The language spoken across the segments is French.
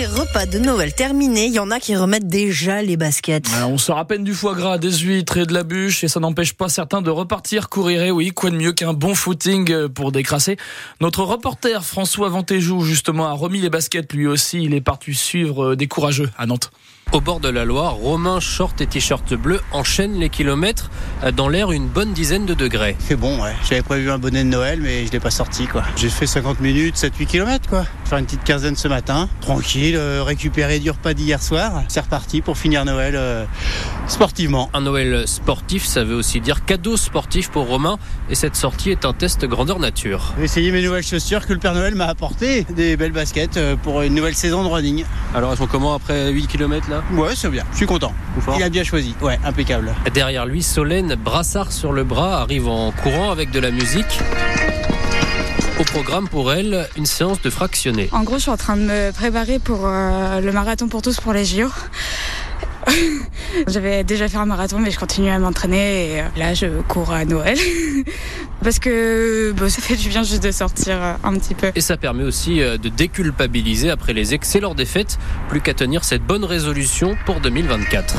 les repas de Noël terminés, il y en a qui remettent déjà les baskets. on se rappelle du foie gras, des huîtres et de la bûche et ça n'empêche pas certains de repartir courir. Et oui, quoi de mieux qu'un bon footing euh, pour décrasser. Notre reporter François Ventéjou justement a remis les baskets lui aussi. Il est parti suivre euh, des courageux à Nantes. Au bord de la Loire, Romain, short et t-shirt bleu enchaînent les kilomètres dans l'air une bonne dizaine de degrés. C'est bon, ouais. J'avais prévu un bonnet de Noël, mais je l'ai pas sorti, quoi. J'ai fait 50 minutes, 7-8 km, quoi. Faire une petite quinzaine ce matin, tranquille, euh, récupérer du repas d'hier soir. C'est reparti pour finir Noël euh, sportivement. Un Noël sportif, ça veut aussi dire cadeau sportif pour Romain. Et cette sortie est un test grandeur nature. J'ai essayé mes nouvelles chaussures que le Père Noël m'a apporté, des belles baskets euh, pour une nouvelle saison de running. Alors elles sont comment après 8 km là? Ouais, c'est bien. Je suis content. Il a bien choisi. Ouais, impeccable. Derrière lui, Solène, brassard sur le bras, arrive en courant avec de la musique. Au programme pour elle, une séance de fractionné. En gros, je suis en train de me préparer pour euh, le marathon pour tous pour les JO. J'avais déjà fait un marathon, mais je continue à m'entraîner et euh, là, je cours à Noël. Parce que bah, ça fait du bien juste de sortir euh, un petit peu. Et ça permet aussi euh, de déculpabiliser après les excès lors des fêtes. Plus qu'à tenir cette bonne résolution pour 2024.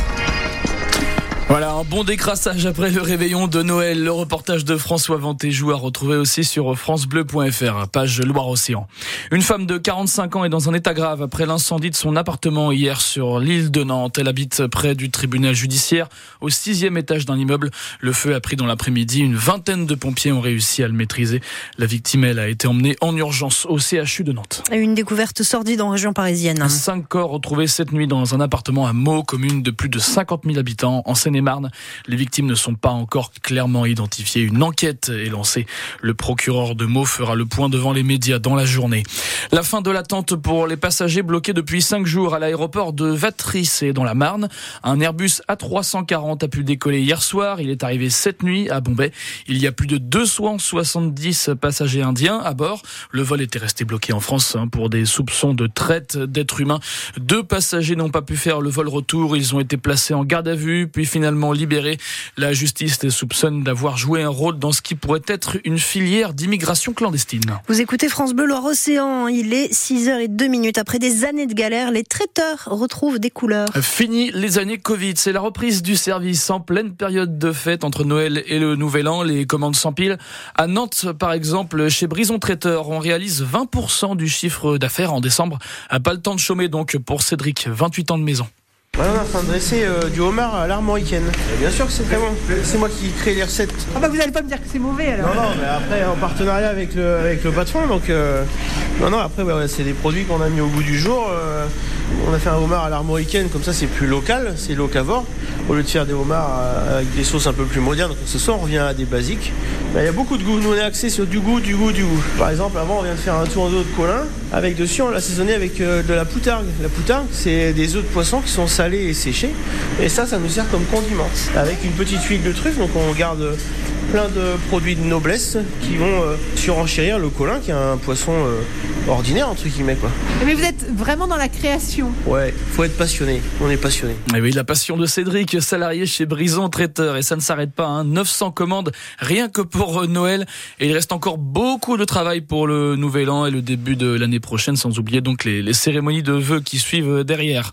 Voilà, un bon décrassage après le réveillon de Noël. Le reportage de François Ventéjou à retrouver aussi sur francebleu.fr, page Loire-Océan. Une femme de 45 ans est dans un état grave après l'incendie de son appartement hier sur l'île de Nantes. Elle habite près du tribunal judiciaire au sixième étage d'un immeuble. Le feu a pris dans l'après-midi. Une vingtaine de pompiers ont réussi à le maîtriser. La victime, elle, a été emmenée en urgence au CHU de Nantes. Une découverte sordide en région parisienne. Cinq corps retrouvés cette nuit dans un appartement à Meaux, commune de plus de 50 000 habitants en seine marne Les victimes ne sont pas encore clairement identifiées. Une enquête est lancée. Le procureur de Meaux fera le point devant les médias dans la journée. La fin de l'attente pour les passagers bloqués depuis cinq jours à l'aéroport de Vatrice et dans la Marne. Un Airbus A340 a pu décoller hier soir. Il est arrivé cette nuit à Bombay. Il y a plus de 270 passagers indiens à bord. Le vol était resté bloqué en France hein, pour des soupçons de traite d'êtres humains. Deux passagers n'ont pas pu faire le vol retour. Ils ont été placés en garde à vue, puis finalement libéré. La justice les soupçonne d'avoir joué un rôle dans ce qui pourrait être une filière d'immigration clandestine. Vous écoutez France Bleu Océan. Il est 6h02 minutes. Après des années de galère, les traiteurs retrouvent des couleurs. Fini les années Covid. C'est la reprise du service en pleine période de fête entre Noël et le Nouvel An. Les commandes s'empilent. À Nantes, par exemple, chez Brison Traiteur, on réalise 20% du chiffre d'affaires en décembre. Pas le temps de chômer donc pour Cédric, 28 ans de maison. On est en train de dresser euh, du homard à l'armoricaine. Bien sûr que c'est très bon. C'est moi qui crée les recettes. Ah bah vous allez pas me dire que c'est mauvais alors Non, non, mais après en partenariat avec le, avec le patron, donc euh, non, non, après bah, c'est des produits qu'on a mis au bout du jour. Euh, on a fait un homard à l'armoricaine, comme ça c'est plus local, c'est locavore. Au lieu de faire des homards avec des sauces un peu plus modernes, ce soir on revient à des basiques. Bah, il y a beaucoup de goût. Nous on est axé sur du goût, du goût, du goût. Par exemple, avant on vient de faire un tour d'eau de colin avec dessus on l'a assaisonné avec de la poutargue. La poutargue, c'est des œufs de poisson qui sont salés et séchés. Et ça, ça nous sert comme condiment. Avec une petite huile de truffe, donc on garde plein de produits de noblesse qui vont euh, surenchérir le colin, qui est un poisson euh, ordinaire, entre guillemets. Quoi. Mais vous êtes vraiment dans la création. Ouais, faut être passionné. On est passionné. Et eh oui, la passion de Cédric, salarié chez Brison Traiteur. Et ça ne s'arrête pas. Hein. 900 commandes rien que pour euh, Noël. Et il reste encore beaucoup de travail pour le nouvel an et le début de l'année prochaine, sans oublier donc les, les cérémonies de vœux qui suivent derrière.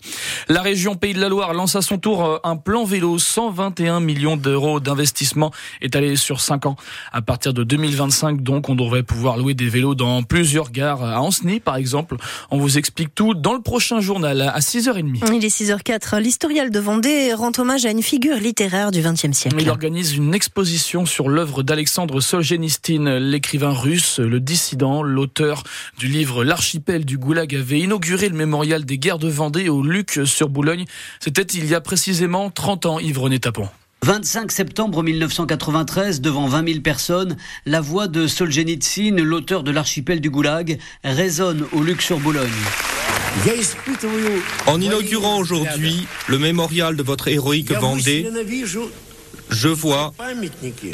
La région Pays de la Loire lance à son tour un plan vélo. 121 millions d'euros d'investissement étalé sur 5 ans. À partir de 2025, donc, on devrait pouvoir louer des vélos dans plusieurs gares. À Anceny, par exemple. On vous explique tout dans le prochain journal à 6h30. Il est 6h04. L'historial de Vendée rend hommage à une figure littéraire du XXe siècle. Il organise une exposition sur l'œuvre d'Alexandre Solzhenitsyn, l'écrivain russe, le dissident, l'auteur du livre L'archipel du Goulag avait inauguré le mémorial des guerres de Vendée au Luc sur Boulogne. C'était il y a précisément 30 ans, Yves René Tapon. 25 septembre 1993, devant 20 000 personnes, la voix de Solzhenitsyn, l'auteur de l'archipel du Goulag, résonne au Luxembourg-Boulogne. En inaugurant aujourd'hui le mémorial de votre héroïque Vendée, je vois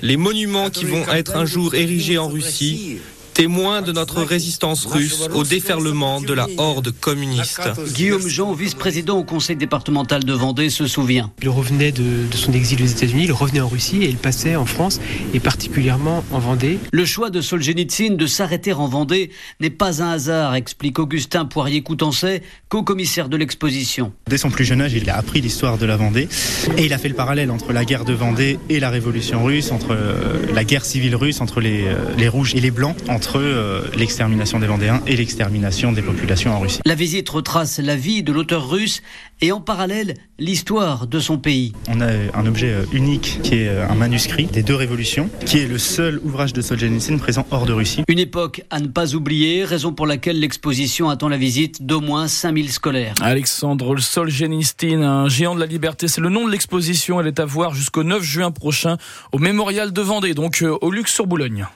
les monuments qui vont être un jour érigés en Russie témoin de notre résistance russe au déferlement de la horde communiste. Guillaume Jean, vice-président au conseil départemental de Vendée, se souvient. Il revenait de, de son exil aux États-Unis, il revenait en Russie et il passait en France et particulièrement en Vendée. Le choix de Solzhenitsyn de s'arrêter en Vendée n'est pas un hasard, explique Augustin Poirier-Coutancet, co-commissaire de l'exposition. Dès son plus jeune âge, il a appris l'histoire de la Vendée et il a fait le parallèle entre la guerre de Vendée et la révolution russe, entre euh, la guerre civile russe, entre les, euh, les rouges et les blancs, entre euh, l'extermination des Vendéens et l'extermination des populations en Russie. La visite retrace la vie de l'auteur russe et en parallèle l'histoire de son pays. On a un objet euh, unique qui est euh, un manuscrit des deux révolutions, qui est le seul ouvrage de Solzhenitsyn présent hors de Russie. Une époque à ne pas oublier, raison pour laquelle l'exposition attend la visite d'au moins 5000 scolaires. Alexandre Solzhenitsyn, un géant de la liberté, c'est le nom de l'exposition. Elle est à voir jusqu'au 9 juin prochain au Mémorial de Vendée, donc euh, au Luxe sur Boulogne.